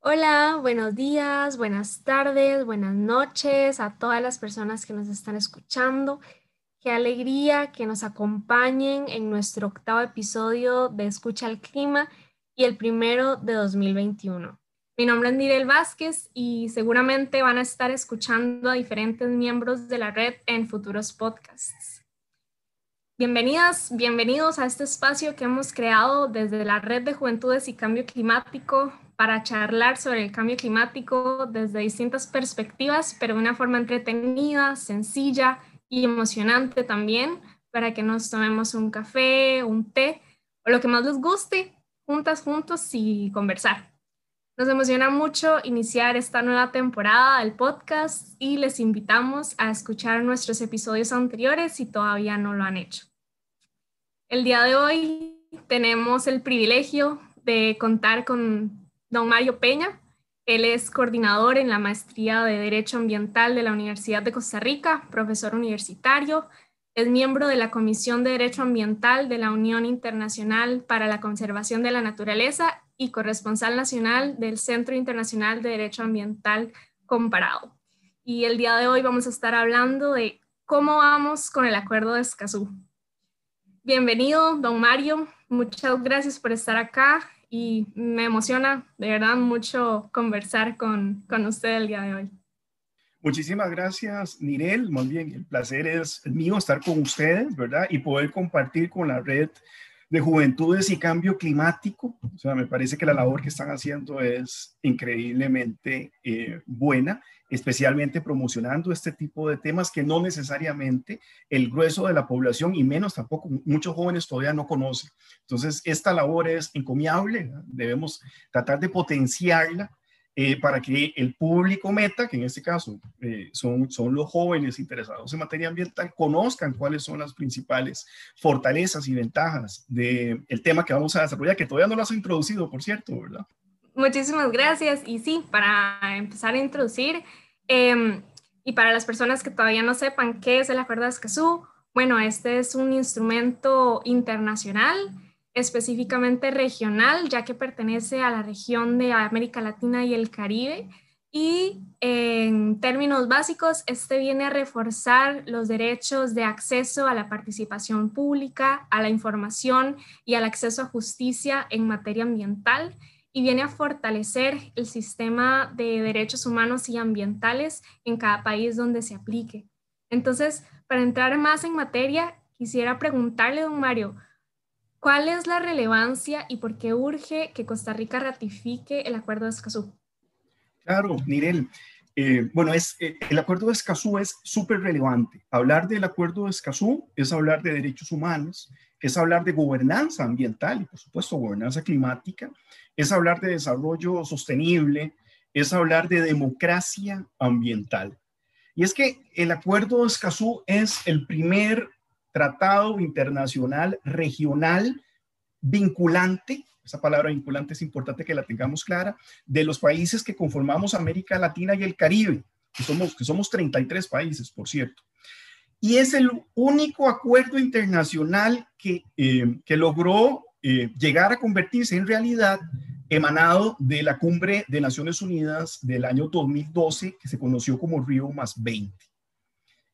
Hola, buenos días, buenas tardes, buenas noches a todas las personas que nos están escuchando. Qué alegría que nos acompañen en nuestro octavo episodio de Escucha al Clima y el primero de 2021. Mi nombre es Nirel Vázquez y seguramente van a estar escuchando a diferentes miembros de la red en futuros podcasts. Bienvenidas, bienvenidos a este espacio que hemos creado desde la Red de Juventudes y Cambio Climático para charlar sobre el cambio climático desde distintas perspectivas, pero de una forma entretenida, sencilla y emocionante también, para que nos tomemos un café, un té o lo que más les guste, juntas, juntos y conversar. Nos emociona mucho iniciar esta nueva temporada del podcast y les invitamos a escuchar nuestros episodios anteriores si todavía no lo han hecho. El día de hoy tenemos el privilegio de contar con don Mario Peña. Él es coordinador en la maestría de Derecho Ambiental de la Universidad de Costa Rica, profesor universitario, es miembro de la Comisión de Derecho Ambiental de la Unión Internacional para la Conservación de la Naturaleza y corresponsal nacional del Centro Internacional de Derecho Ambiental Comparado. Y el día de hoy vamos a estar hablando de cómo vamos con el Acuerdo de Escazú. Bienvenido, don Mario. Muchas gracias por estar acá y me emociona de verdad mucho conversar con, con usted el día de hoy. Muchísimas gracias, Nirel. Muy bien, el placer es mío estar con ustedes, ¿verdad? Y poder compartir con la red de Juventudes y Cambio Climático. O sea, me parece que la labor que están haciendo es increíblemente eh, buena especialmente promocionando este tipo de temas que no necesariamente el grueso de la población y menos tampoco muchos jóvenes todavía no conocen. Entonces, esta labor es encomiable, debemos tratar de potenciarla eh, para que el público meta, que en este caso eh, son, son los jóvenes interesados en materia ambiental, conozcan cuáles son las principales fortalezas y ventajas del el tema que vamos a desarrollar, que todavía no lo has introducido, por cierto, ¿verdad? Muchísimas gracias. Y sí, para empezar a introducir, em, y para las personas que todavía no sepan qué es el Acuerdo de Escazú, bueno, este es un instrumento internacional, específicamente regional, ya que pertenece a la región de América Latina y el Caribe. Y en términos básicos, este viene a reforzar los derechos de acceso a la participación pública, a la información y al acceso a justicia en materia ambiental y viene a fortalecer el sistema de derechos humanos y ambientales en cada país donde se aplique. Entonces, para entrar más en materia, quisiera preguntarle, don Mario, ¿cuál es la relevancia y por qué urge que Costa Rica ratifique el Acuerdo de Escazú? Claro, Mirel. Eh, bueno, es, eh, el Acuerdo de Escazú es súper relevante. Hablar del Acuerdo de Escazú es hablar de derechos humanos, es hablar de gobernanza ambiental y, por supuesto, gobernanza climática, es hablar de desarrollo sostenible, es hablar de democracia ambiental. Y es que el Acuerdo de Escazú es el primer tratado internacional regional vinculante, esa palabra vinculante es importante que la tengamos clara, de los países que conformamos América Latina y el Caribe, que somos, que somos 33 países, por cierto. Y es el único acuerdo internacional que, eh, que logró eh, llegar a convertirse en realidad emanado de la cumbre de Naciones Unidas del año 2012, que se conoció como Río más 20.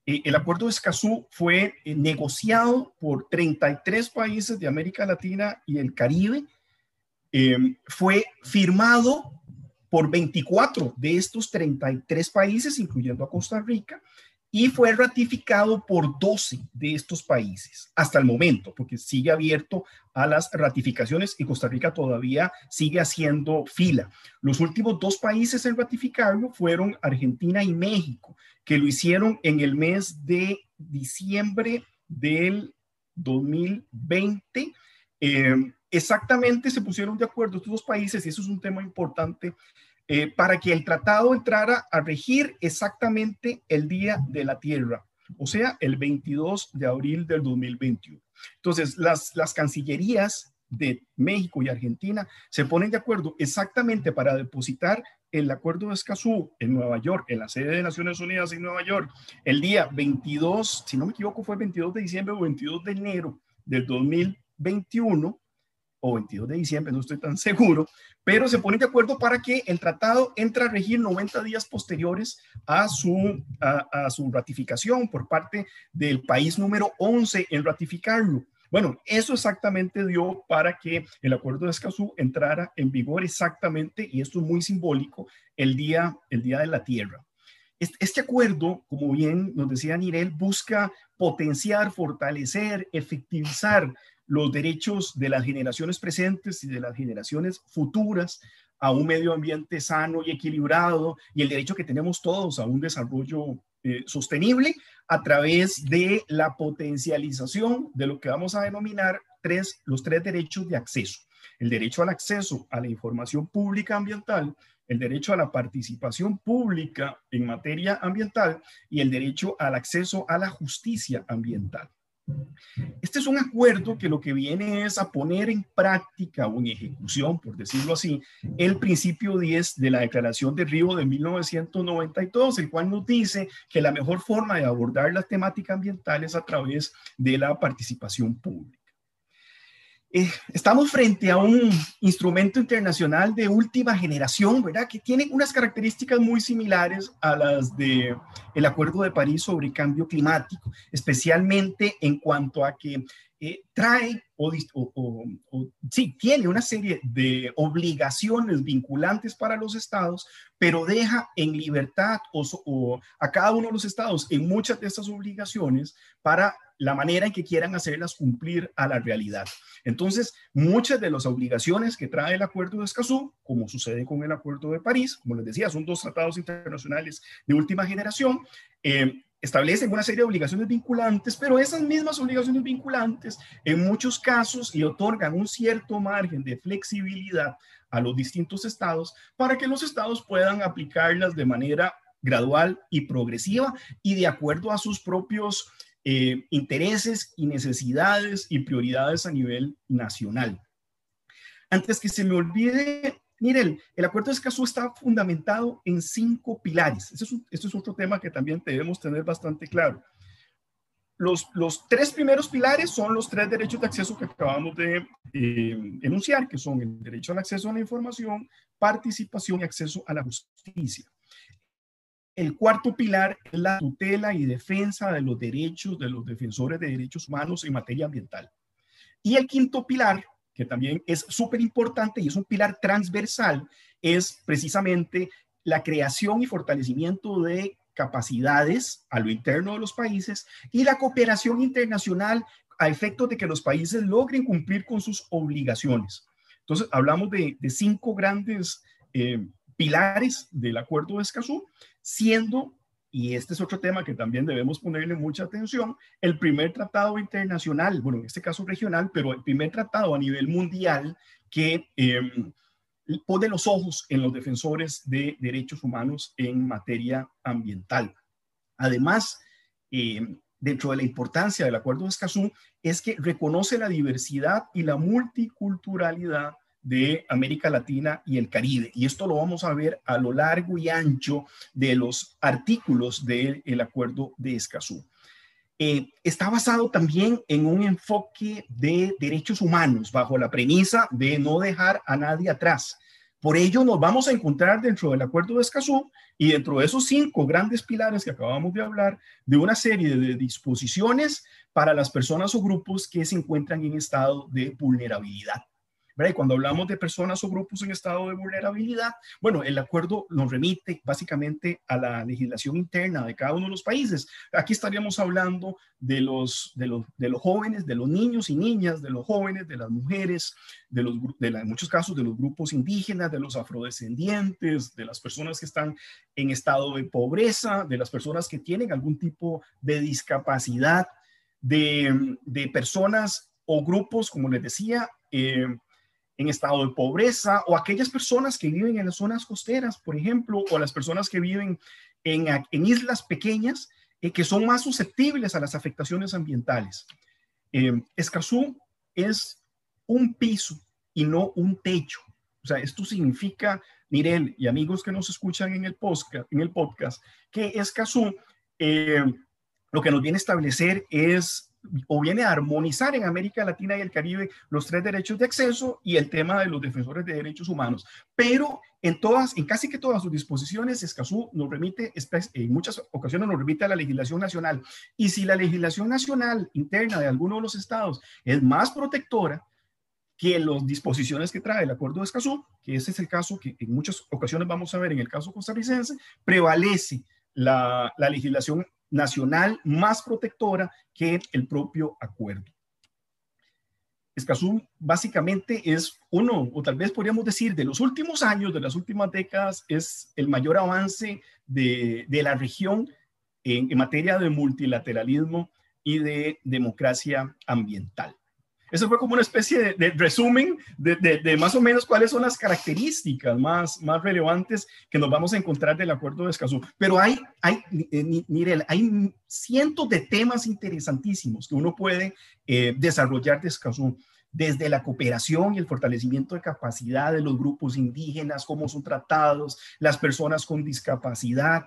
Eh, el acuerdo de Escazú fue negociado por 33 países de América Latina y el Caribe. fue firmado por 24 de estos 33 países, incluyendo a Costa Rica, y fue ratificado por 12 de estos países hasta el momento, porque sigue abierto a las ratificaciones y Costa Rica todavía sigue haciendo fila. Los últimos dos países en ratificarlo fueron Argentina y México, que lo hicieron en el mes de diciembre del 2020. Eh, exactamente se pusieron de acuerdo estos dos países y eso es un tema importante eh, para que el tratado entrara a regir exactamente el día de la Tierra, o sea, el 22 de abril del 2021. Entonces, las, las cancillerías de México y Argentina se ponen de acuerdo exactamente para depositar el acuerdo de Escazú en Nueva York, en la sede de Naciones Unidas en Nueva York, el día 22, si no me equivoco, fue el 22 de diciembre o 22 de enero del 2021, o 22 de diciembre, no estoy tan seguro, pero se ponen de acuerdo para que el tratado entre a regir 90 días posteriores a su, a, su ratificación por parte del país número 11 en ratificarlo. Bueno, eso exactamente dio para que el acuerdo de Escazú entrara en vigor exactamente, y esto es muy simbólico, el día, el día de la Tierra. Este acuerdo, como bien nos decía Nirel, busca potenciar, fortalecer, efectivizar los derechos de las generaciones presentes y de las generaciones futuras a un medio ambiente sano y equilibrado y el derecho que tenemos todos a un desarrollo eh, sostenible a través de la potencialización de lo que vamos a denominar tres, los tres derechos de acceso. El derecho al acceso a la información pública ambiental, el derecho a la participación pública en materia ambiental y el derecho al acceso a la justicia ambiental. Este es un acuerdo que lo que viene es a poner en práctica o en ejecución, por decirlo así, el principio 10 de la Declaración de Río de 1992, el cual nos dice que la mejor forma de abordar la temática ambiental es a través de la participación pública. Eh, estamos frente a un instrumento internacional de última generación, ¿verdad? Que tiene unas características muy similares a las de el Acuerdo de París sobre cambio climático, especialmente en cuanto a que eh, trae o, sí, tiene una serie de obligaciones vinculantes para los estados, pero deja en libertad o, a cada uno de los estados en muchas de estas obligaciones para la manera en que quieran hacerlas cumplir a la realidad. Entonces, muchas de las obligaciones que trae el Acuerdo de Escazú, como sucede con el Acuerdo de París, como les decía, son dos tratados internacionales de última generación, eh, establecen una serie de obligaciones vinculantes, pero esas mismas obligaciones vinculantes en muchos casos y otorgan un cierto margen de flexibilidad a los distintos estados para que los estados puedan aplicarlas de manera gradual y progresiva y de acuerdo a sus propios eh, intereses y necesidades y prioridades a nivel nacional. Antes que se me olvide, miren, el acuerdo de Escazú está fundamentado en cinco pilares. Este es, es otro tema que también debemos tener bastante claro. Los, los, tres primeros pilares son los tres derechos de acceso que acabamos de eh, enunciar, que son el derecho al acceso a la información, participación y acceso a la justicia. El cuarto pilar es la tutela y defensa de los derechos de los defensores de derechos humanos en materia ambiental. Y el quinto pilar, que también es súper importante y es un pilar transversal, es precisamente la creación y fortalecimiento de capacidades a lo interno de los países y la cooperación internacional a efectos de que los países logren cumplir con sus obligaciones. Entonces, hablamos de, cinco grandes eh, pilares del Acuerdo de Escazú, siendo, y este es otro tema que también debemos ponerle mucha atención, el primer tratado internacional, bueno, en este caso regional, pero el primer tratado a nivel mundial que em, pone los ojos en los defensores de derechos humanos en materia ambiental. Además, em, dentro de la importancia del Acuerdo de Escazú, es que reconoce la diversidad y la multiculturalidad de América Latina y el Caribe. Y esto lo vamos a ver a lo largo y ancho de los artículos del Acuerdo de Escazú. Eh, está basado también en un enfoque de derechos humanos bajo la premisa de no dejar a nadie atrás. Por ello nos vamos a encontrar dentro del Acuerdo de Escazú y dentro de esos cinco grandes pilares que acabamos de hablar, de una serie de disposiciones para las personas o grupos que se encuentran en estado de vulnerabilidad. Y cuando hablamos de personas o grupos en estado de vulnerabilidad, bueno, el acuerdo nos remite básicamente a la legislación interna de cada uno de los países. Aquí estaríamos hablando de los, de los, de los jóvenes, de los niños y niñas, de los jóvenes, de las mujeres, de los, de en muchos casos de los grupos indígenas, de los afrodescendientes, de las personas que están en estado de pobreza, de las personas que tienen algún tipo de discapacidad, de, de personas o grupos, como les decía, eh, en estado de pobreza o aquellas personas que viven en las zonas costeras, por ejemplo, o las personas que viven en, islas pequeñas eh, que son más susceptibles a las afectaciones ambientales. Eh, Escazú es un piso y no un techo. O sea, esto significa, Mirel y amigos que nos escuchan en el podcast, en el podcast que Escazú eh, lo que nos viene a establecer es o viene a armonizar en América Latina y el Caribe los tres derechos de acceso y el tema de los defensores de derechos humanos. Pero en todas, en casi que todas sus disposiciones, Escazú nos remite, en muchas ocasiones nos remite a la legislación nacional. Y si la legislación nacional interna de alguno de los estados es más protectora, que las disposiciones que trae el acuerdo de Escazú, que ese es el caso que en muchas ocasiones vamos a ver en el caso costarricense, prevalece la, la legislación nacional más protectora que el propio acuerdo. Escazú básicamente es uno, o tal vez podríamos decir, de los últimos años, de las últimas décadas, es el mayor avance de, la región en materia de multilateralismo y de democracia ambiental. Eso fue como una especie de, resumen de, más o menos cuáles son las características más, más relevantes que nos vamos a encontrar del acuerdo de Escazú. Pero hay, hay, eh, hay cientos de temas interesantísimos que uno puede eh, desarrollar de Escazú desde la cooperación y el fortalecimiento de capacidad de los grupos indígenas, cómo son tratados las personas con discapacidad,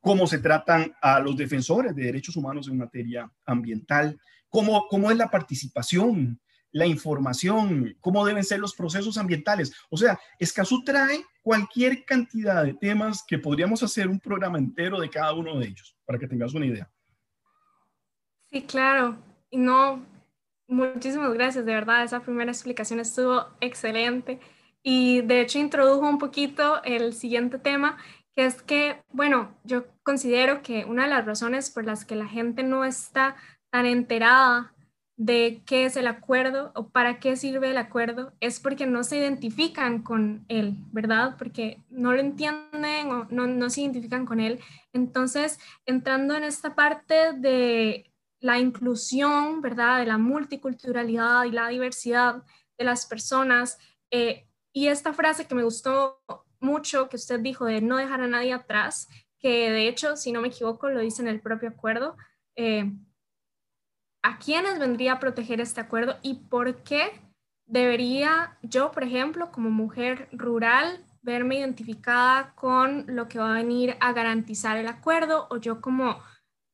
cómo se tratan a los defensores de derechos humanos en materia ambiental, cómo, cómo es la participación, la información, cómo deben ser los procesos ambientales. O sea, Escazú trae cualquier cantidad de temas que podríamos hacer un programa entero de cada uno de ellos, para que tengas una idea. Sí, claro. Y no, muchísimas gracias, de verdad, esa primera explicación estuvo excelente. Y de hecho introdujo un poquito el siguiente tema, que es que, bueno, yo considero que una de las razones por las que la gente no está tan enterada de qué es el acuerdo o para qué sirve el acuerdo es porque no se identifican con él, ¿verdad? Porque no lo entienden o no, no se identifican con él. Entonces, entrando en esta parte de la inclusión, ¿verdad? De la multiculturalidad y la diversidad de las personas. Eh, y esta frase que me gustó mucho, que usted dijo de no dejar a nadie atrás, que de hecho, si no me equivoco, lo dice en el propio acuerdo. Eh, ¿A quiénes vendría a proteger este acuerdo y por qué debería yo, por ejemplo, como mujer rural, verme identificada con lo que va a venir a garantizar el acuerdo o yo como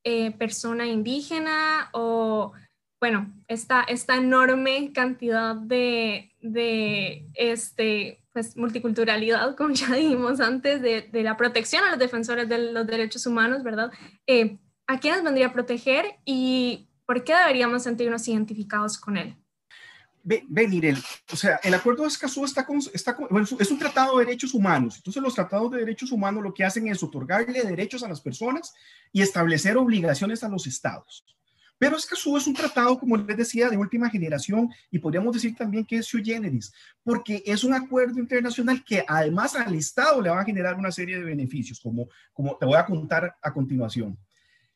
eh, persona indígena o, bueno, esta, esta enorme cantidad de, de este, pues, multiculturalidad, como ya dijimos antes, de, de, la protección a los defensores de los derechos humanos, ¿verdad? Eh, ¿A quiénes vendría a proteger y ¿Por qué deberíamos sentirnos identificados con él? Ven, Irel, o sea, el acuerdo de Escazú está, está es un tratado de derechos humanos. Entonces, los tratados de derechos humanos lo que hacen es otorgarle derechos a las personas y establecer obligaciones a los estados. Pero Escazú es un tratado, como les decía, de última generación y podríamos decir también que es sui generis, porque es un acuerdo internacional que además al Estado le va a generar una serie de beneficios, como, como te voy a contar a continuación.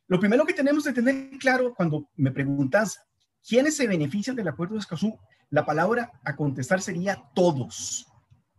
Lo primero que tenemos que tener claro cuando me preguntas quiénes se benefician del acuerdo de Escazú, la palabra a contestar sería todos.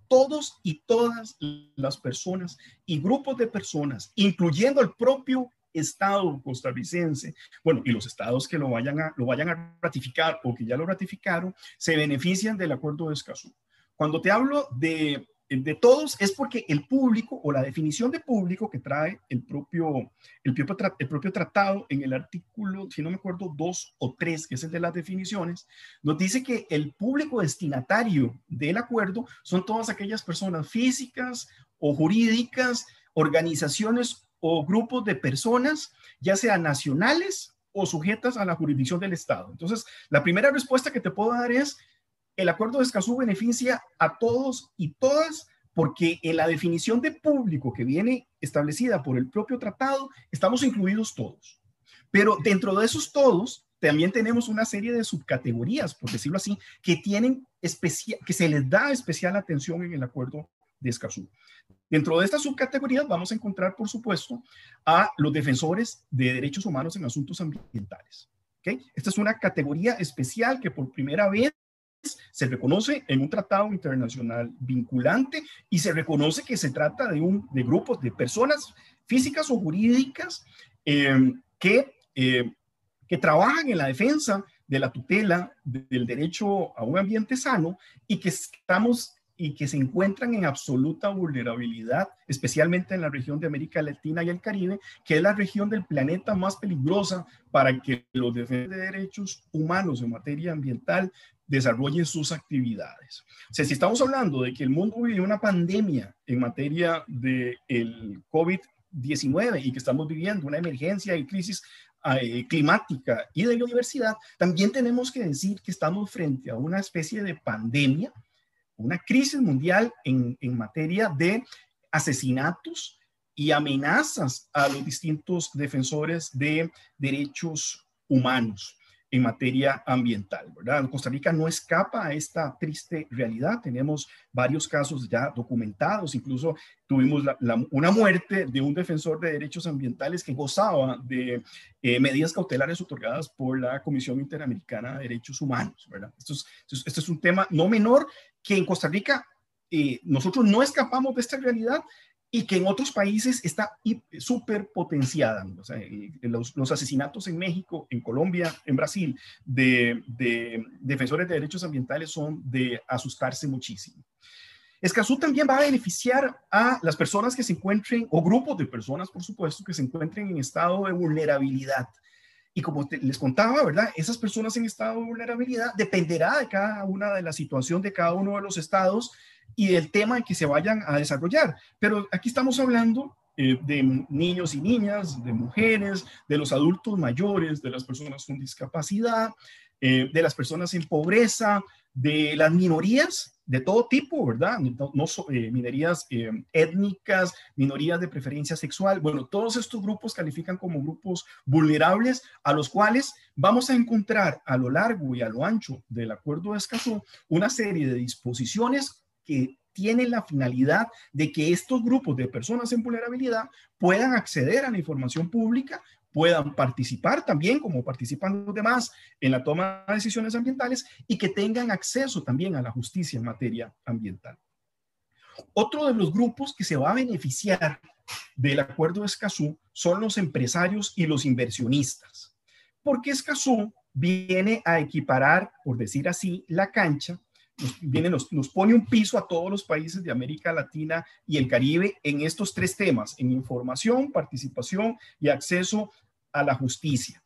Todos y todas las personas y grupos de personas, incluyendo el propio Estado costarricense, bueno, y los estados que lo vayan a, lo vayan a ratificar o que ya lo ratificaron, se benefician del acuerdo de Escazú. Cuando te hablo de de todos es porque el público o la definición de público que trae el propio, el propio, el propio tratado en el artículo, si no me acuerdo, 2 o 3, que es el de las definiciones, nos dice que el público destinatario del acuerdo son todas aquellas personas físicas o jurídicas, organizaciones o grupos de personas, ya sean nacionales o sujetas a la jurisdicción del Estado. Entonces, la primera respuesta que te puedo dar es el acuerdo de Escazú beneficia a todos y todas porque en la definición de público que viene establecida por el propio tratado, estamos incluidos todos. Pero dentro de esos todos, también tenemos una serie de subcategorías, por decirlo así, que tienen que se les da especial atención en el acuerdo de Escazú. Dentro de estas subcategorías vamos a encontrar, por supuesto, a los defensores de derechos humanos en asuntos ambientales. Esta es una categoría especial que por primera vez se reconoce en un tratado internacional vinculante y se reconoce que se trata de, un, de grupos de personas físicas o jurídicas em, que, em, que trabajan en la defensa de la tutela del derecho a un ambiente sano y que estamos y que se encuentran en absoluta vulnerabilidad, especialmente en la región de América Latina y el Caribe, que es la región del planeta más peligrosa para que los defensores de derechos humanos en materia ambiental desarrollen sus actividades. O sea, si estamos hablando de que el mundo vive una pandemia en materia del el COVID-19 y que estamos viviendo una emergencia y crisis eh, climática y de biodiversidad, también tenemos que decir que estamos frente a una especie de pandemia, una crisis mundial en, en materia de asesinatos y amenazas a los distintos defensores de derechos humanos en materia ambiental, ¿verdad? Costa Rica no escapa a esta triste realidad. Tenemos varios casos ya documentados, incluso tuvimos una muerte de un defensor de derechos ambientales que gozaba de eh, medidas cautelares otorgadas por la Comisión Interamericana de Derechos Humanos, ¿verdad? Esto es, esto es un tema no menor que en Costa Rica eh, nosotros no escapamos de esta realidad y que en otros países está súper potenciada. Los, asesinatos en México, en Colombia, en Brasil, de, defensores de derechos ambientales son de asustarse muchísimo. Escazú también va a beneficiar a las personas que se encuentren, o grupos de personas, por supuesto, que se encuentren en estado de vulnerabilidad. Y como les contaba, ¿verdad? Esas personas en estado de vulnerabilidad dependerá de cada una de la situación de cada uno de los estados y del tema en que se vayan a desarrollar. Pero aquí estamos hablando eh, de niños y niñas, de mujeres, de los adultos mayores, de las personas con discapacidad, eh, de las personas en pobreza, de las minorías de todo tipo, ¿verdad? No, eh, minorías étnicas, minorías de preferencia sexual. Bueno, todos estos grupos califican como grupos vulnerables a los cuales vamos a encontrar a lo largo y a lo ancho del acuerdo de Escazú una serie de disposiciones que tiene la finalidad de que estos grupos de personas en vulnerabilidad puedan acceder a la información pública, puedan participar también, como participan los demás, en la toma de decisiones ambientales y que tengan acceso también a la justicia en materia ambiental. Otro de los grupos que se va a beneficiar del acuerdo de Escazú son los empresarios y los inversionistas, porque Escazú viene a equiparar, por decir así, la cancha nos, viene, nos, nos, pone un piso a todos los países de América Latina y el Caribe en estos tres temas, en información, participación y acceso a la justicia.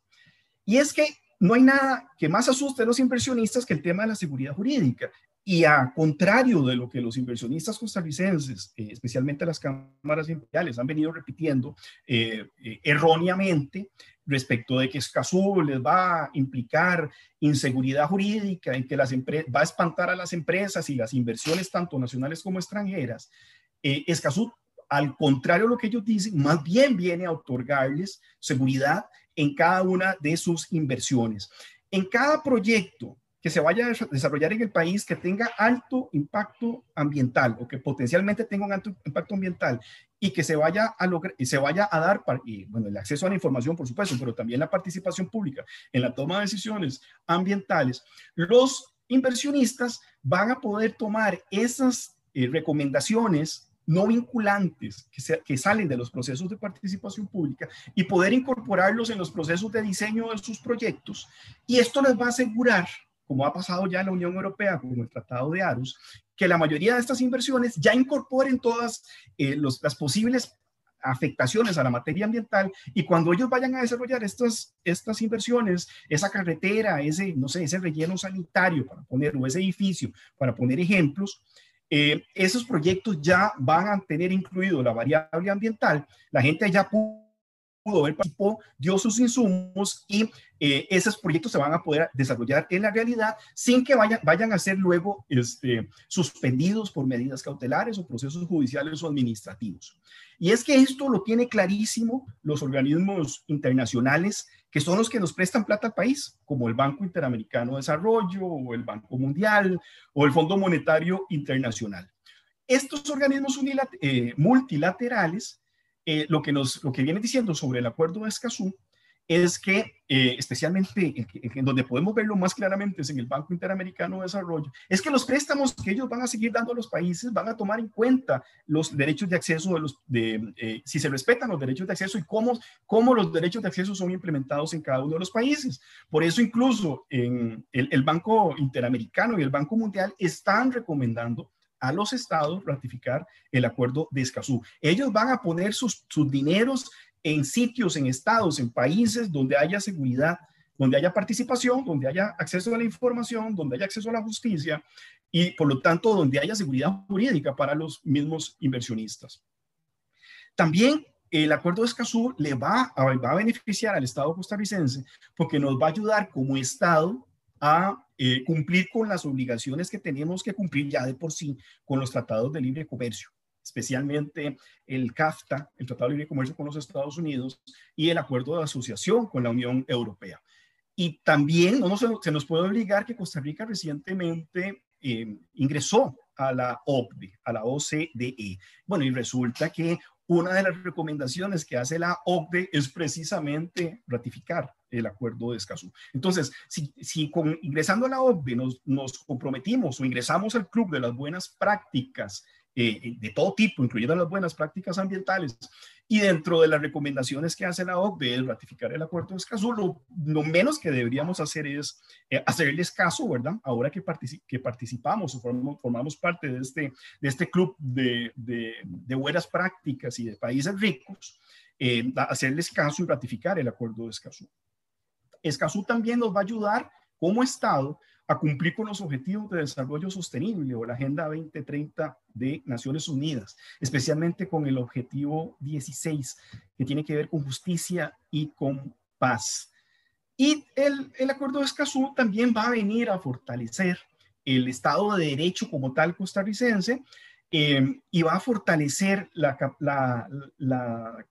Y es que no hay nada que más asuste a los inversionistas que el tema de la seguridad jurídica. Y a contrario de lo que los inversionistas costarricenses, eh, especialmente las cámaras imperiales, han venido repitiendo eh, eh, erróneamente, respecto de que Escazú les va a implicar inseguridad jurídica, en que las va a espantar a las empresas y las inversiones tanto nacionales como extranjeras. Eh, al contrario de lo que ellos dicen, más bien viene a otorgarles seguridad en cada una de sus inversiones. En cada proyecto que se vaya a desarrollar en el país que tenga alto impacto ambiental o que potencialmente tenga un alto impacto ambiental y que se vaya a lograr y se vaya a dar y, bueno, el acceso a la información, por supuesto, pero también la participación pública en la toma de decisiones ambientales, los inversionistas van a poder tomar esas eh, recomendaciones no vinculantes que, que, salen de los procesos de participación pública y poder incorporarlos en los procesos de diseño de sus proyectos. Y esto les va a asegurar como ha pasado ya la Unión Europea con el Tratado de Arus, que la mayoría de estas inversiones ya incorporen todas eh, las posibles afectaciones a la materia ambiental y cuando ellos vayan a desarrollar estas, estas inversiones, esa carretera, ese, no sé, ese relleno sanitario para poner, o ese edificio, para poner ejemplos, eh, esos proyectos ya van a tener incluido la variable ambiental, la gente ya pudo pudo ver, participó, dio sus insumos y eh, esos proyectos se van a poder desarrollar en la realidad sin que vayan, vayan a ser luego este, suspendidos por medidas cautelares o procesos judiciales o administrativos. Y es que esto lo tiene clarísimo los organismos internacionales que son los que nos prestan plata al país, como el Banco Interamericano de Desarrollo o el Banco Mundial o el Fondo Monetario Internacional. Estos organismos eh, multilaterales eh, lo, que nos, lo que viene diciendo sobre el acuerdo de Escazú es que, eh, especialmente en, donde podemos verlo más claramente es en el Banco Interamericano de Desarrollo, es que los préstamos que ellos van a seguir dando a los países van a tomar en cuenta los derechos de acceso, de los, de, eh, si se respetan los derechos de acceso y cómo, cómo los derechos de acceso son implementados en cada uno de los países. Por eso incluso en el, el Banco Interamericano y el Banco Mundial están recomendando a los estados ratificar el acuerdo de Escazú. Ellos van a poner sus, sus dineros en sitios, en estados, en países donde haya seguridad, donde haya participación, donde haya acceso a la información, donde haya acceso a la justicia y por lo tanto donde haya seguridad jurídica para los mismos inversionistas. También el acuerdo de Escazú le va a, va a beneficiar al Estado costarricense porque nos va a ayudar como Estado a eh, cumplir con las obligaciones que tenemos que cumplir ya de por sí con los tratados de libre comercio, especialmente el CAFTA, el Tratado de Libre Comercio con los Estados Unidos, y el acuerdo de asociación con la Unión Europea. Y también no se, se nos puede obligar que Costa Rica recientemente eh, ingresó a la OCDE, a la OCDE. Bueno, y resulta que una de las recomendaciones que hace la OCDE es precisamente ratificar el acuerdo de Escazú. Entonces, si, si con, ingresando a la OCDE nos, nos comprometimos o ingresamos al club de las buenas prácticas eh, de todo tipo, incluyendo las buenas prácticas ambientales. Y dentro de las recomendaciones que hace la OCDE es ratificar el acuerdo de Escazú, lo, menos que deberíamos hacer es eh, hacerles caso, ¿verdad? Ahora que, que participamos o formamos, formamos, parte de este, de este club de, de, de buenas prácticas y de países ricos, eh, hacerles caso y ratificar el acuerdo de Escazú. Escazú también nos va a ayudar como Estado a cumplir con los objetivos de desarrollo sostenible o la Agenda 2030 de Naciones Unidas, especialmente con el objetivo 16, que tiene que ver con justicia y con paz. Y el, el acuerdo de Escazú también va a venir a fortalecer el Estado de Derecho como tal costarricense eh, y va a fortalecer la, la, la,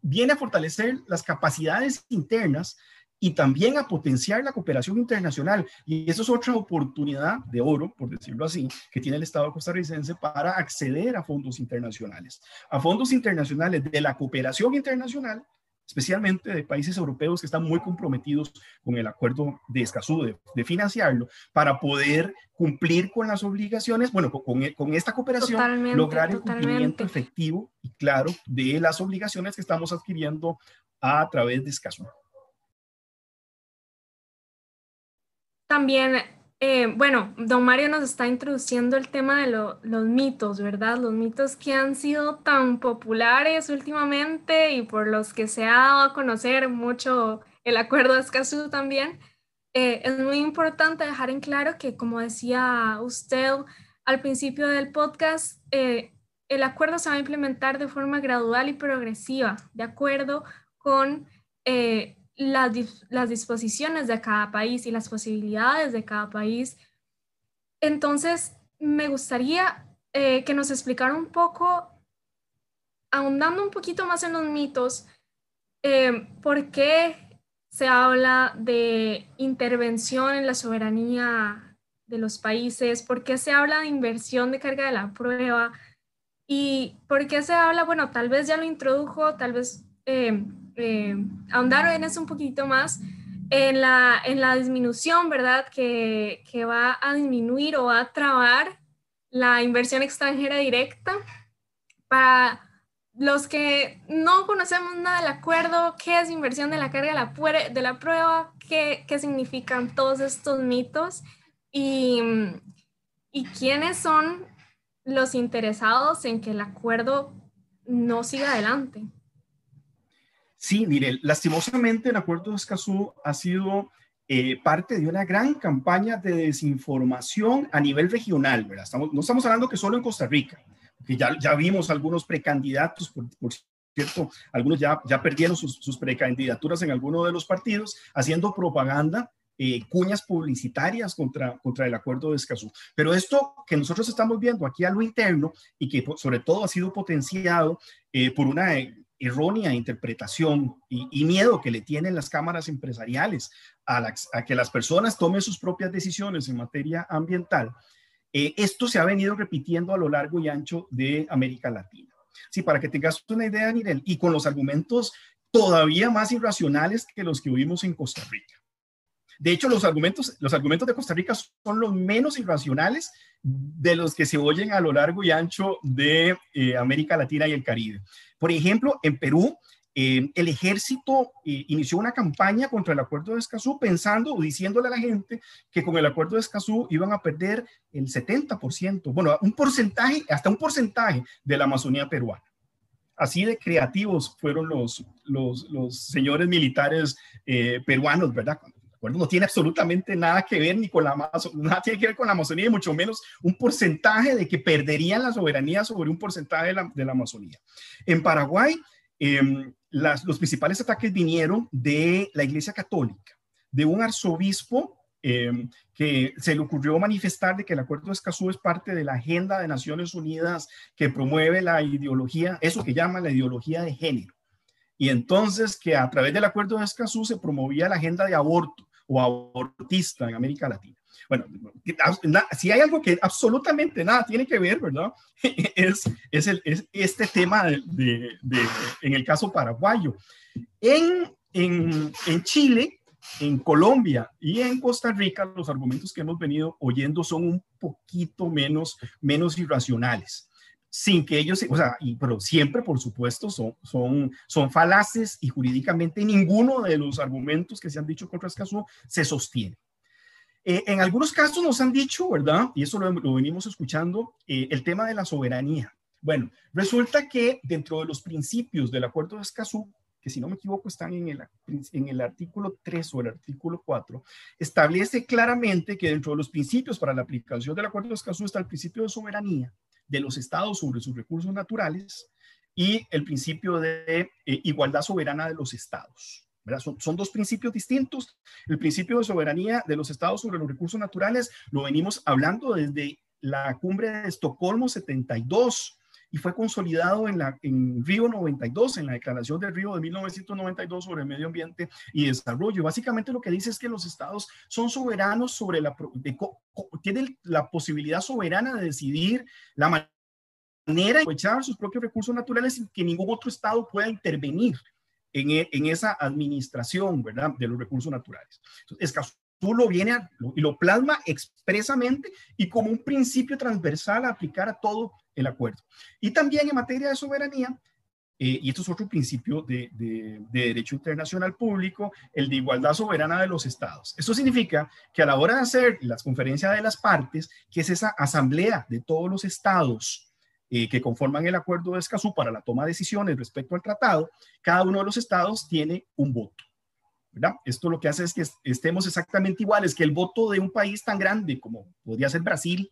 viene a fortalecer las capacidades internas y también a potenciar la cooperación internacional. Y eso es otra oportunidad de oro, por decirlo así, que tiene el Estado costarricense para acceder a fondos internacionales, a fondos internacionales de la cooperación internacional especialmente de países europeos que están muy comprometidos con el acuerdo de Escazú, de, financiarlo, para poder cumplir con las obligaciones, bueno, con, con esta cooperación, lograr el cumplimiento efectivo y claro de las obligaciones que estamos adquiriendo a través de Escazú. También, eh, bueno, don Mario nos está introduciendo el tema de los mitos, ¿verdad? Los mitos que han sido tan populares últimamente y por los que se ha dado a conocer mucho el acuerdo de Escazú también. Eh, es muy importante dejar en claro que, como decía usted al principio del podcast, eh, el acuerdo se va a implementar de forma gradual y progresiva, de acuerdo con las, disposiciones de cada país y las posibilidades de cada país. Entonces, me gustaría eh, que nos explicara un poco, ahondando un poquito más en los mitos, eh, por qué se habla de intervención en la soberanía de los países, por qué se habla de inversión de carga de la prueba y por qué se habla, bueno, tal vez ya lo introdujo, tal vez eh, eh, ahondar en eso un poquito más, en la, en la disminución, ¿verdad? Que, que va a disminuir o a trabar la inversión extranjera directa. Para los que no conocemos nada del acuerdo, qué es inversión de la carga de la prueba, qué, qué significan todos estos mitos y, y quiénes son los interesados en que el acuerdo no siga adelante. Sí, mire, lastimosamente el acuerdo de Escazú ha sido eh, parte de una gran campaña de desinformación a nivel regional, ¿verdad? No estamos hablando que solo en Costa Rica, que ya, vimos algunos precandidatos, por, cierto, algunos ya, ya perdieron sus, precandidaturas en alguno de los partidos, haciendo propaganda eh, cuñas publicitarias contra, contra el acuerdo de Escazú. Pero esto que nosotros estamos viendo aquí a lo interno y que sobre todo ha sido potenciado eh, por una errónea interpretación y, miedo que le tienen las cámaras empresariales a, que las personas tomen sus propias decisiones en materia ambiental, eh, esto se ha venido repitiendo a lo largo y ancho de América Latina. Sí, para que tengas una idea, Nirel, y con los argumentos todavía más irracionales que los que oímos en Costa Rica. De hecho, los argumentos, los argumentos de Costa Rica son los menos irracionales de los que se oyen a lo largo y ancho de eh, América Latina y el Caribe. Por ejemplo, en Perú, eh, el ejército eh, inició una campaña contra el acuerdo de Escazú pensando o diciéndole a la gente que con el acuerdo de Escazú iban a perder el 70%, bueno, un porcentaje, hasta un porcentaje de la Amazonía peruana. Así de creativos fueron los, los, señores militares eh, peruanos, ¿verdad? No tiene absolutamente nada que ver ni con la nada tiene que ver con la Amazonía, y mucho menos un porcentaje de que perderían la soberanía sobre un porcentaje de la, de la Amazonía. En Paraguay, eh, los principales ataques vinieron de la Iglesia Católica, de un arzobispo em, que se le ocurrió manifestar de que el Acuerdo de Escazú es parte de la agenda de Naciones Unidas que promueve la ideología, eso que llama la ideología de género. Y entonces que a través del Acuerdo de Escazú se promovía la agenda de aborto o abortista en América Latina. Bueno, si hay algo que absolutamente nada tiene que ver, ¿verdad? Es, es, el, es este tema de, en el caso paraguayo. En, en, en Chile, en Colombia y en Costa Rica, los argumentos que hemos venido oyendo son un poquito menos, menos irracionales sin que ellos, o sea, y, pero siempre, por supuesto, son, son, son falaces y jurídicamente ninguno de los argumentos que se han dicho contra Escazú se sostiene. Eh, en algunos casos nos han dicho, ¿verdad? Y eso lo, venimos escuchando, eh, el tema de la soberanía. Bueno, resulta que dentro de los principios del Acuerdo de Escazú, que si no me equivoco están en el, en el artículo 3 o el artículo 4, establece claramente que dentro de los principios para la aplicación del Acuerdo de Escazú está el principio de soberanía de los estados sobre sus recursos naturales y el principio de eh, igualdad soberana de los estados. Son, dos principios distintos. El principio de soberanía de los estados sobre los recursos naturales lo venimos hablando desde la cumbre de Estocolmo 72 y fue consolidado en, la, en Río 92, en la Declaración de Río de 1992 sobre el medio ambiente y desarrollo. Básicamente lo que dice es que los estados son soberanos sobre la, tienen la posibilidad soberana de decidir la manera de aprovechar sus propios recursos naturales sin que ningún otro estado pueda intervenir en, e, en, esa administración, ¿verdad?, de los recursos naturales. Entonces, Escazú lo viene y lo plasma expresamente y como un principio transversal a aplicar a todo el acuerdo. Y también en materia de soberanía, eh, y esto es otro principio de, de, de, derecho internacional público, el de igualdad soberana de los estados. Esto significa que a la hora de hacer las conferencias de las partes, que es esa asamblea de todos los estados, eh, que conforman el acuerdo de Escazú para la toma de decisiones respecto al tratado, cada uno de los estados tiene un voto. Esto lo que hace es que estemos exactamente iguales, que el voto de un país tan grande como podría ser Brasil,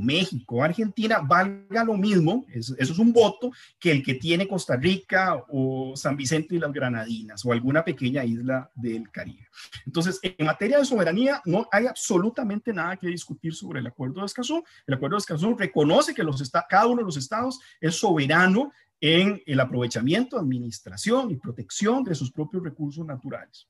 México, Argentina, valga lo mismo, eso, es un voto que el que tiene Costa Rica o San Vicente y las Granadinas o alguna pequeña isla del Caribe. Entonces, en materia de soberanía, no hay absolutamente nada que discutir sobre el Acuerdo de Escazú. El Acuerdo de Escazú reconoce que los cada uno de los estados es soberano en el aprovechamiento, administración y protección de sus propios recursos naturales.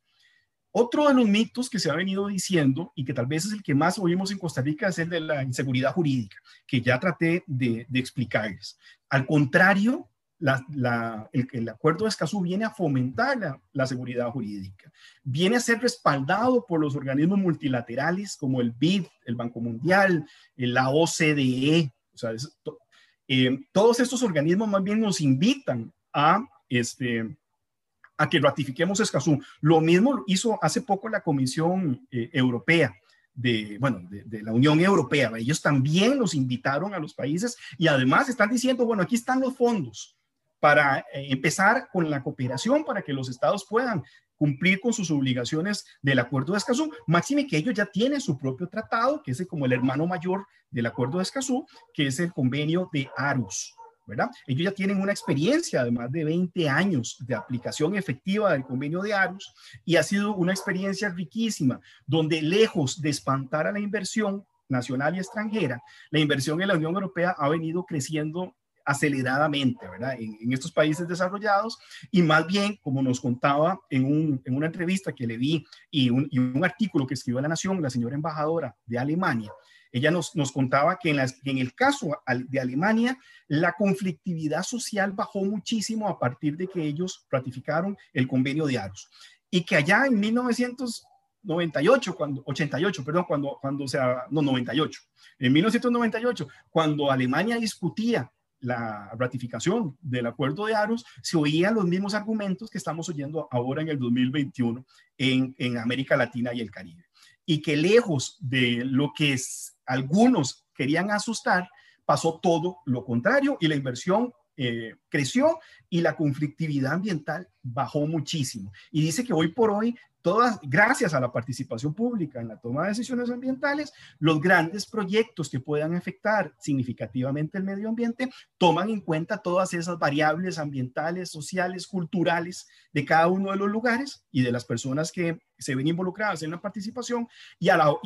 Otro de los mitos que se ha venido diciendo y que tal vez es el que más oímos en Costa Rica es el de la inseguridad jurídica, que ya traté de, explicarles. Al contrario, el, acuerdo de Escazú viene a fomentar la, seguridad jurídica, viene a ser respaldado por los organismos multilaterales como el BID, el Banco Mundial, la OCDE. O sea, eh, todos estos organismos más bien nos invitan a este, a que ratifiquemos Escazú. Lo mismo hizo hace poco la Comisión eh, Europea. De, bueno, de, la Unión Europea. Ellos también los invitaron a los países y además están diciendo, bueno, aquí están los fondos para eh, empezar con la cooperación para que los estados puedan cumplir con sus obligaciones del Acuerdo de Escazú, máxime que ellos ya tienen su propio tratado, que es como el hermano mayor del Acuerdo de Escazú, que es el convenio de Arus. ¿Verdad? Ellos ya tienen una experiencia de más de 20 años de aplicación efectiva del convenio de Arus y ha sido una experiencia riquísima, donde lejos de espantar a la inversión nacional y extranjera, la inversión en la Unión Europea ha venido creciendo aceleradamente, ¿verdad? En, estos países desarrollados y más bien, como nos contaba en, una entrevista que le vi y un, y un artículo que escribió La Nación, la señora embajadora de Alemania, ella nos, contaba que en, el caso de Alemania, la conflictividad social bajó muchísimo a partir de que ellos ratificaron el convenio de Aros. Y que allá en 1998, cuando, 88, perdón, cuando, cuando sea, no, 98, en 1998, cuando Alemania discutía la ratificación del acuerdo de Aros, se oían los mismos argumentos que estamos oyendo ahora en el 2021 en, en América Latina y el Caribe. Y que lejos de lo que es, algunos querían asustar, pasó todo lo contrario y la inversión eh, creció y la conflictividad ambiental bajó muchísimo. Y dice que hoy por hoy, todas, gracias a la participación pública en la toma de decisiones ambientales, los grandes proyectos que puedan afectar significativamente el medio ambiente toman en cuenta todas esas variables ambientales, sociales, culturales de cada uno de los lugares y de las personas que se ven involucradas en la participación y, al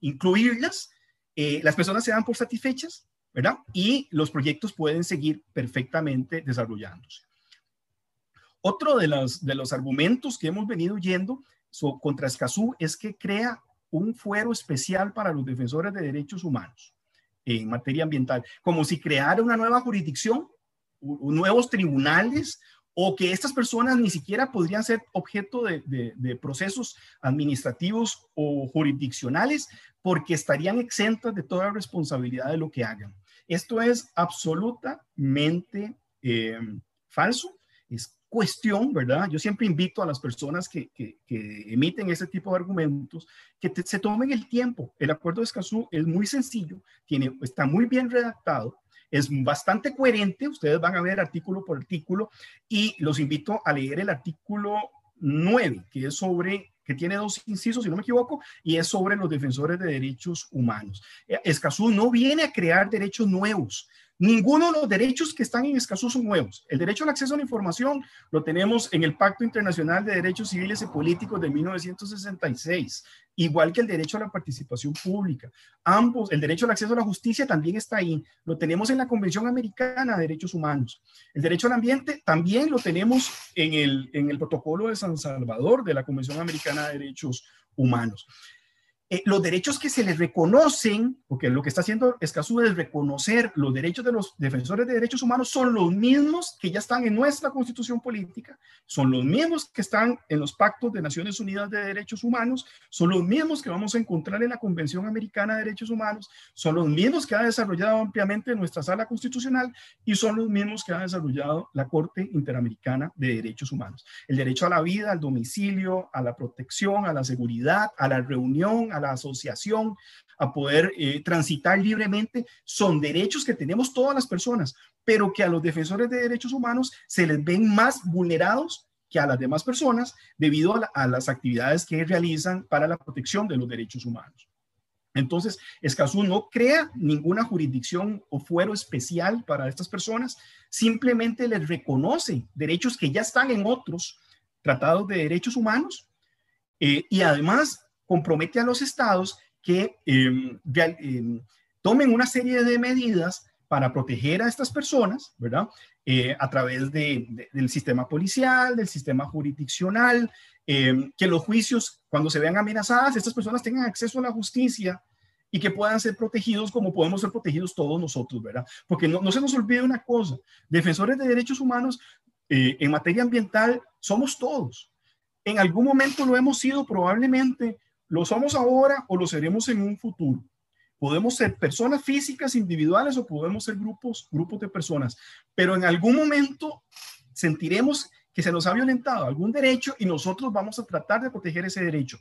incluirlas, eh, las personas se dan por satisfechas Y los proyectos pueden seguir perfectamente desarrollándose. Otro de los, argumentos que hemos venido oyendo contra Escazú es que crea un fuero especial para los defensores de derechos humanos en materia ambiental, como si creara una nueva jurisdicción, nuevos tribunales, o que estas personas ni siquiera podrían ser objeto de, procesos administrativos o jurisdiccionales porque estarían exentas de toda responsabilidad de lo que hagan. Esto es absolutamente eh, falso. Es cuestión, ¿verdad? Yo siempre invito a las personas que, emiten ese tipo de argumentos que se tomen el tiempo. El acuerdo de Escazú es muy sencillo, tiene, está muy bien redactado, es bastante coherente. Ustedes van a ver artículo por artículo y los invito a leer el artículo 9, que es sobre que tiene dos incisos, si no me equivoco, y es sobre los defensores de derechos humanos. Eh, Escazú no viene a crear derechos nuevos, Ninguno de los derechos que están en Escazú son nuevos. El derecho al acceso a la información lo tenemos en el Pacto Internacional de Derechos Civiles y Políticos de 1966, igual que el derecho a la participación pública. Ambos, el derecho al acceso a la justicia también está ahí. Lo tenemos en la Convención Americana de Derechos Humanos. El derecho al ambiente también lo tenemos en el protocolo de San Salvador de la Convención Americana de Derechos Humanos. Eh, los derechos que se les reconocen, porque lo que está haciendo Escazú es reconocer los derechos de los defensores de derechos humanos, son los mismos que ya están en nuestra constitución política, son los mismos que están en los pactos de Naciones Unidas de Derechos Humanos, son los mismos que vamos a encontrar en la Convención Americana de Derechos Humanos, son los mismos que ha desarrollado ampliamente nuestra sala constitucional y son los mismos que ha desarrollado la Corte Interamericana de Derechos Humanos. El derecho a la vida, al domicilio, a la protección, a la seguridad, a la reunión, a la asociación, a poder eh, transitar libremente, son derechos que tenemos todas las personas, pero que a los defensores de derechos humanos se les ven más vulnerados que a las demás personas debido a, las actividades que realizan para la protección de los derechos humanos. Entonces, Escazú no crea ninguna jurisdicción o fuero especial para estas personas, simplemente les reconoce derechos que ya están en otros tratados de derechos humanos eh, y además compromete a los estados que em, tomen una serie de medidas para proteger a estas personas, ¿verdad? Eh, a través de, del sistema policial, del sistema jurisdiccional, em, que los juicios, cuando se vean amenazadas, estas personas tengan acceso a la justicia y que puedan ser protegidos como podemos ser protegidos todos nosotros, ¿verdad? Porque no, no se nos olvide una cosa, defensores de derechos humanos eh, en materia ambiental somos todos. En algún momento lo hemos sido probablemente lo somos ahora o lo seremos en un futuro. Podemos ser personas físicas individuales o podemos ser grupos, grupos de personas, pero en algún momento sentiremos que se nos ha violentado algún derecho y nosotros vamos a tratar de proteger ese derecho.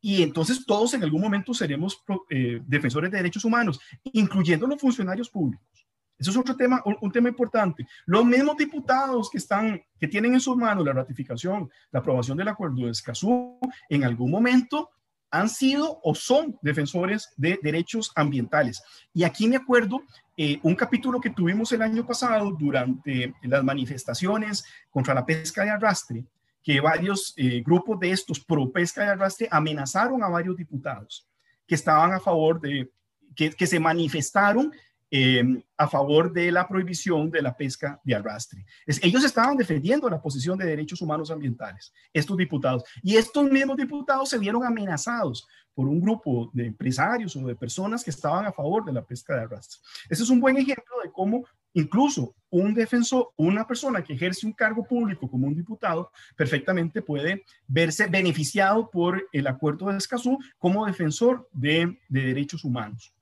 Y entonces todos en algún momento seremos eh, defensores de derechos humanos, incluyendo los funcionarios públicos. Eso es otro tema, un, tema importante. Los mismos diputados que están, que tienen en sus manos la ratificación, la aprobación del acuerdo de Escazú, en algún momento han sido o son defensores de derechos ambientales. Y aquí me acuerdo eh, un capítulo que tuvimos el año pasado durante las manifestaciones contra la pesca de arrastre, que varios eh, grupos de estos pro pesca de arrastre amenazaron a varios diputados que estaban a favor de, que, que se manifestaron Em, a favor de la prohibición de la pesca de arrastre. ellos estaban defendiendo la posición de derechos humanos ambientales, estos diputados. Y estos mismos diputados se vieron amenazados por un grupo de empresarios o de personas que estaban a favor de la pesca de arrastre. Ese es un buen ejemplo de cómo incluso un defensor, una persona que ejerce un cargo público como un diputado, perfectamente puede verse beneficiado por el acuerdo de Escazú como defensor de derechos humanos.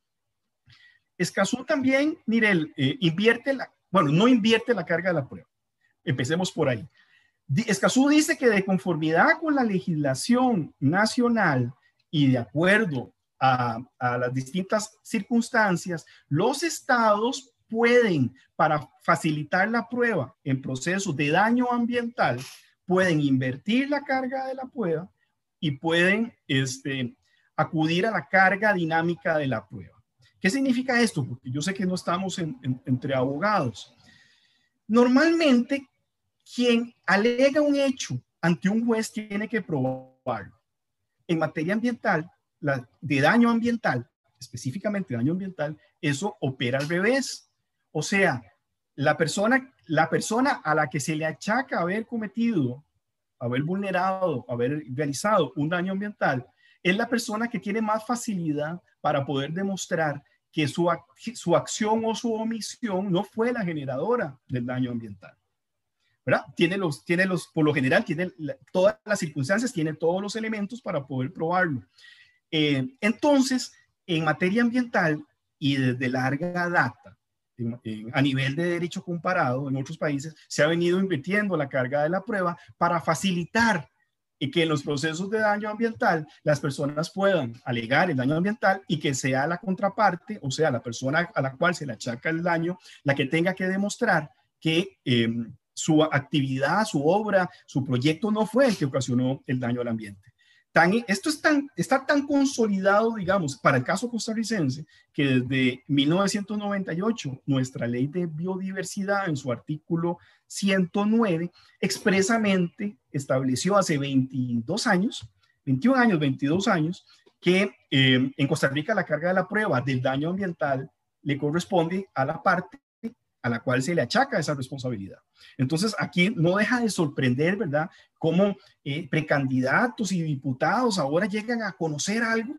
Escazú también, Mirel, eh, invierte la, bueno, no invierte la carga de la prueba. Empecemos por ahí. Escazú dice que de conformidad con la legislación nacional y de acuerdo a, a, las distintas circunstancias, los estados pueden, para facilitar la prueba en procesos de daño ambiental, pueden invertir la carga de la prueba y pueden este, acudir a la carga dinámica de la prueba. ¿Qué significa esto? Porque yo sé que no estamos entre abogados. Normalmente, quien alega un hecho ante un juez tiene que probarlo. En materia ambiental, la, de daño ambiental, específicamente daño ambiental, eso opera al revés. O sea, la persona, la persona a la que se le achaca haber cometido, haber vulnerado, haber realizado un daño ambiental, es la persona que tiene más facilidad para poder demostrar que su, su acción o su omisión no fue la generadora del daño ambiental. ¿verdad? Tiene los, tiene los, por lo general, tiene todas las circunstancias, tiene todos los elementos para poder probarlo. Eh, entonces, en materia ambiental y desde larga data, a nivel de derecho comparado en otros países, se ha venido invirtiendo la carga de la prueba para facilitar y que en los procesos de daño ambiental las personas puedan alegar el daño ambiental y que sea la contraparte, o sea, la persona a la cual se le achaca el daño, la que tenga que demostrar que em, su actividad, su obra, su proyecto no fue el que ocasionó el daño al ambiente esto tan, está tan consolidado, digamos, para el caso costarricense, que desde 1998 nuestra ley de biodiversidad en su artículo 109 expresamente estableció hace 22 años, 21 años, 22 años, que eh, en Costa Rica la carga de la prueba del daño ambiental le corresponde a la parte a la cual se le achaca esa responsabilidad. Entonces, aquí no deja de sorprender, ¿verdad? Cómo eh, precandidatos y diputados ahora llegan a conocer algo,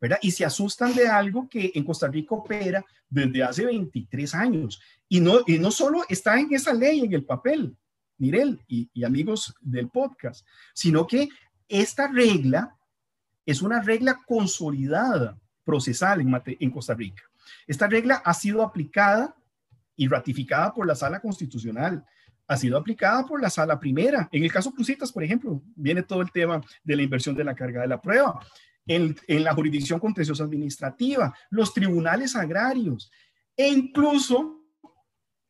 ¿verdad? Y se asustan de algo que en Costa Rica opera desde hace 23 años. Y no, y no solo está en esa ley, en el papel, Mirel y, amigos del podcast, sino que esta regla es una regla consolidada, procesal en Costa Rica. Esta regla ha sido aplicada y ratificada por la sala constitucional. Ha sido aplicada por la sala primera. En el caso Crucitas, por ejemplo, viene todo el tema de la inversión de la carga de la prueba. En, en la jurisdicción contenciosa administrativa, los tribunales agrarios e incluso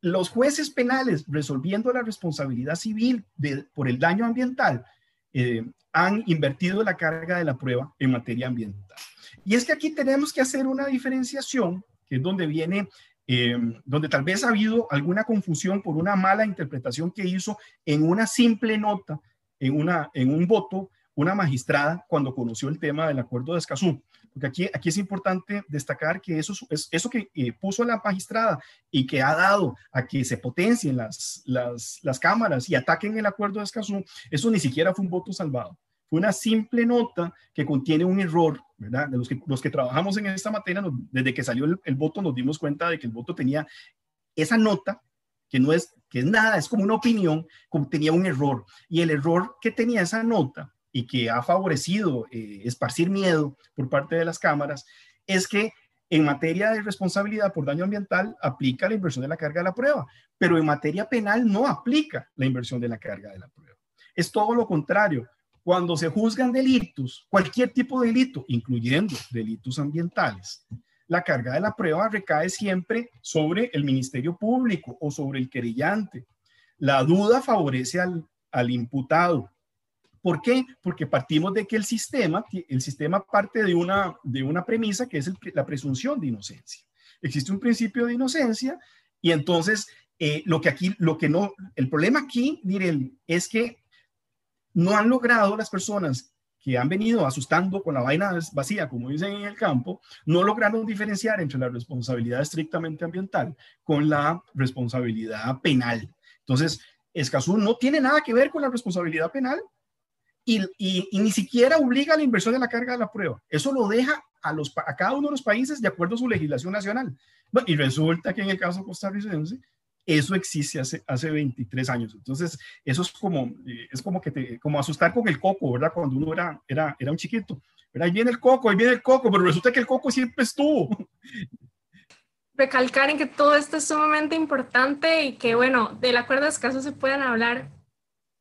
los jueces penales resolviendo la responsabilidad civil de, por el daño ambiental eh, han invertido la carga de la prueba en materia ambiental. Y es que aquí tenemos que hacer una diferenciación, que es donde viene eh, donde tal vez ha habido alguna confusión por una mala interpretación que hizo en una simple nota, en, una, en un voto, una magistrada cuando conoció el tema del acuerdo de Escazú. Porque aquí, aquí es importante destacar que eso, es, eso que eh, puso la magistrada y que ha dado a que se potencien las, las, las cámaras y ataquen el acuerdo de Escazú, eso ni siquiera fue un voto salvado una simple nota que contiene un error, ¿verdad? De los que, los que trabajamos en esta materia, desde que salió el, voto nos dimos cuenta de que el voto tenía esa nota, que no es, que es nada, es como una opinión, como tenía un error. Y el error que tenía esa nota y que ha favorecido eh, esparcir miedo por parte de las cámaras, es que en materia de responsabilidad por daño ambiental aplica la inversión de la carga de la prueba, pero en materia penal no aplica la inversión de la carga de la prueba. Es todo lo contrario cuando se juzgan delitos, cualquier tipo de delito, incluyendo delitos ambientales, la carga de la prueba recae siempre sobre el Ministerio Público o sobre el querellante. La duda favorece al, al imputado. ¿Por qué? Porque partimos de que el sistema, el sistema parte de una, de una premisa que es la presunción de inocencia. Existe un principio de inocencia y entonces eh, lo que aquí, lo que no, el problema aquí, miren, es que no han logrado las personas que han venido asustando con la vaina vacía, como dicen en el campo, no lograron diferenciar entre la responsabilidad estrictamente ambiental con la responsabilidad penal. Entonces, Escazú no tiene nada que ver con la responsabilidad penal y, ni siquiera obliga a la inversión de la carga de la prueba. Eso lo deja a, cada uno de los países de acuerdo a su legislación nacional. y resulta que en el caso costarricense, eso existe hace, hace 23 años. Entonces, eso es como, eh, es como, que te, como asustar con el coco, ¿verdad? Cuando uno era, era, era un chiquito. Ahí viene el coco, ahí viene el coco, pero resulta que el coco siempre estuvo. recalcar en que todo esto es sumamente importante y que, bueno, del acuerdo de escaso se pueden hablar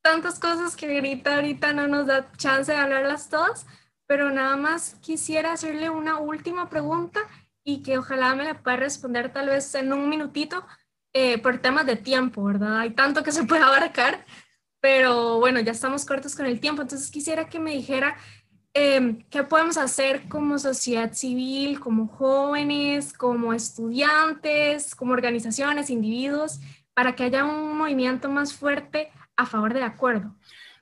tantas cosas que ahorita, ahorita no nos da chance de hablarlas todas, pero nada más quisiera hacerle una última pregunta y que ojalá me la pueda responder tal vez en un minutito eh, por temas de tiempo, ¿verdad? Hay tanto que se puede abarcar, pero bueno, ya estamos cortos con el tiempo, entonces quisiera que me dijera Em, ¿qué podemos hacer como sociedad civil, como jóvenes, como estudiantes, como organizaciones, individuos, para que haya un movimiento más fuerte a favor del acuerdo?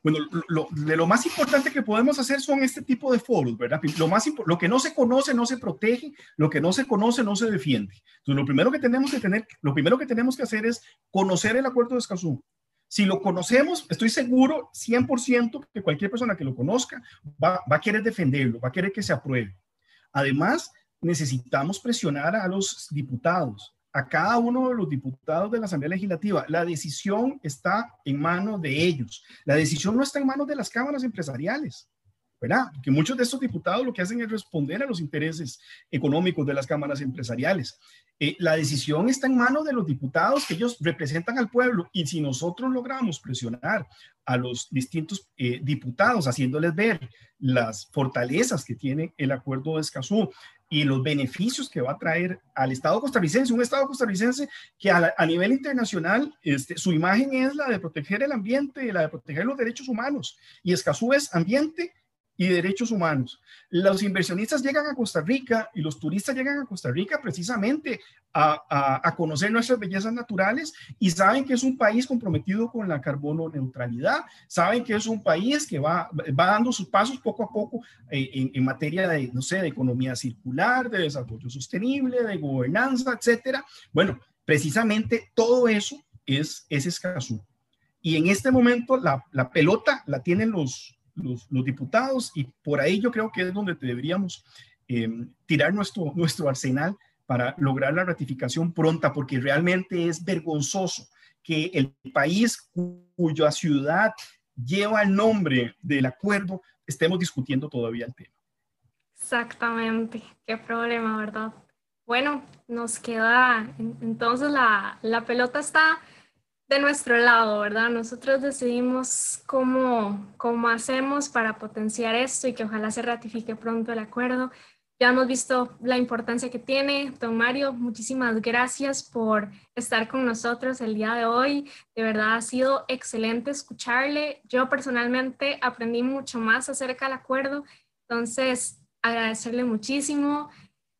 Bueno, lo, de lo más importante que podemos hacer son este tipo de foros, ¿verdad? Lo, más, lo que no se conoce no se protege, lo que no se conoce no se defiende. Entonces, lo primero que tenemos que tener, lo primero que tenemos que hacer es conocer el acuerdo de Escazú, si lo conocemos, estoy seguro 100% que cualquier persona que lo conozca va, a querer defenderlo, va a querer que se apruebe. Además, necesitamos presionar a los diputados, a cada uno de los diputados de la Asamblea Legislativa. La decisión está en manos de ellos. La decisión no está en manos de las cámaras empresariales. ¿verdad? Que muchos de estos diputados lo que hacen es responder a los intereses económicos de las cámaras empresariales. Eh, la decisión está en manos de los diputados, que ellos representan al pueblo, y si nosotros logramos presionar a los distintos eh, diputados, haciéndoles ver las fortalezas que tiene el acuerdo de Escazú y los beneficios que va a traer al Estado costarricense, un Estado costarricense que a, a nivel internacional, este, su imagen es la de proteger el ambiente, la de proteger los derechos humanos, y Escazú es ambiente y derechos humanos. Los inversionistas llegan a Costa Rica y los turistas llegan a Costa Rica precisamente a, conocer nuestras bellezas naturales y saben que es un país comprometido con la carbono neutralidad, saben que es un país que va, va dando sus pasos poco a poco en, en, materia de, no sé, de economía circular, de desarrollo sostenible, de gobernanza, etcétera. Bueno, precisamente todo eso es, es Escazú. Y en este momento la, la pelota la tienen los, los, diputados y por ahí yo creo que es donde deberíamos eh, tirar nuestro, nuestro arsenal para lograr la ratificación pronta, porque realmente es vergonzoso que el país cuya ciudad lleva el nombre del acuerdo estemos discutiendo todavía el tema. Exactamente, qué problema, ¿verdad? Bueno, nos queda, entonces la, la pelota está de nuestro lado, ¿verdad? Nosotros decidimos cómo, cómo hacemos para potenciar esto y que ojalá se ratifique pronto el acuerdo. Ya hemos visto la importancia que tiene. Don Mario, muchísimas gracias por estar con nosotros el día de hoy. De verdad ha sido excelente escucharle. Yo personalmente aprendí mucho más acerca del acuerdo. Entonces, agradecerle muchísimo.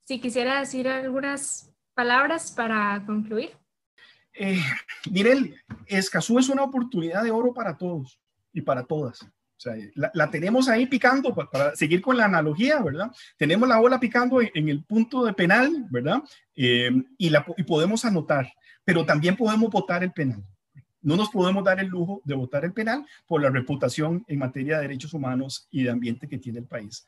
Si quisiera decir algunas palabras para concluir. Eh, Mirel, Escazú es una oportunidad de oro para todos y para todas. O sea, la, tenemos ahí picando para, seguir con la analogía, ¿verdad? Tenemos la bola picando en, el punto de penal, ¿verdad? Eh, y, la, y podemos anotar, pero también podemos votar el penal. No nos podemos dar el lujo de votar el penal por la reputación en materia de derechos humanos y de ambiente que tiene el país.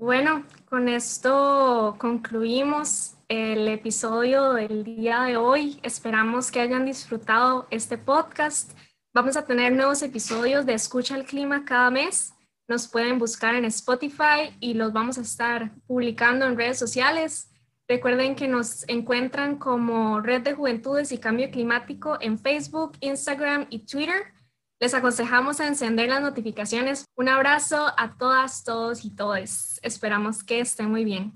Bueno, con esto concluimos el episodio del día de hoy. Esperamos que hayan disfrutado este podcast. Vamos a tener nuevos episodios de Escucha el Clima cada mes. Nos pueden buscar en Spotify y los vamos a estar publicando en redes sociales. Recuerden que nos encuentran como Red de Juventudes y Cambio Climático en Facebook, Instagram y Twitter. Les aconsejamos a encender las notificaciones. Un abrazo a todas, todos y todes. Esperamos que estén muy bien.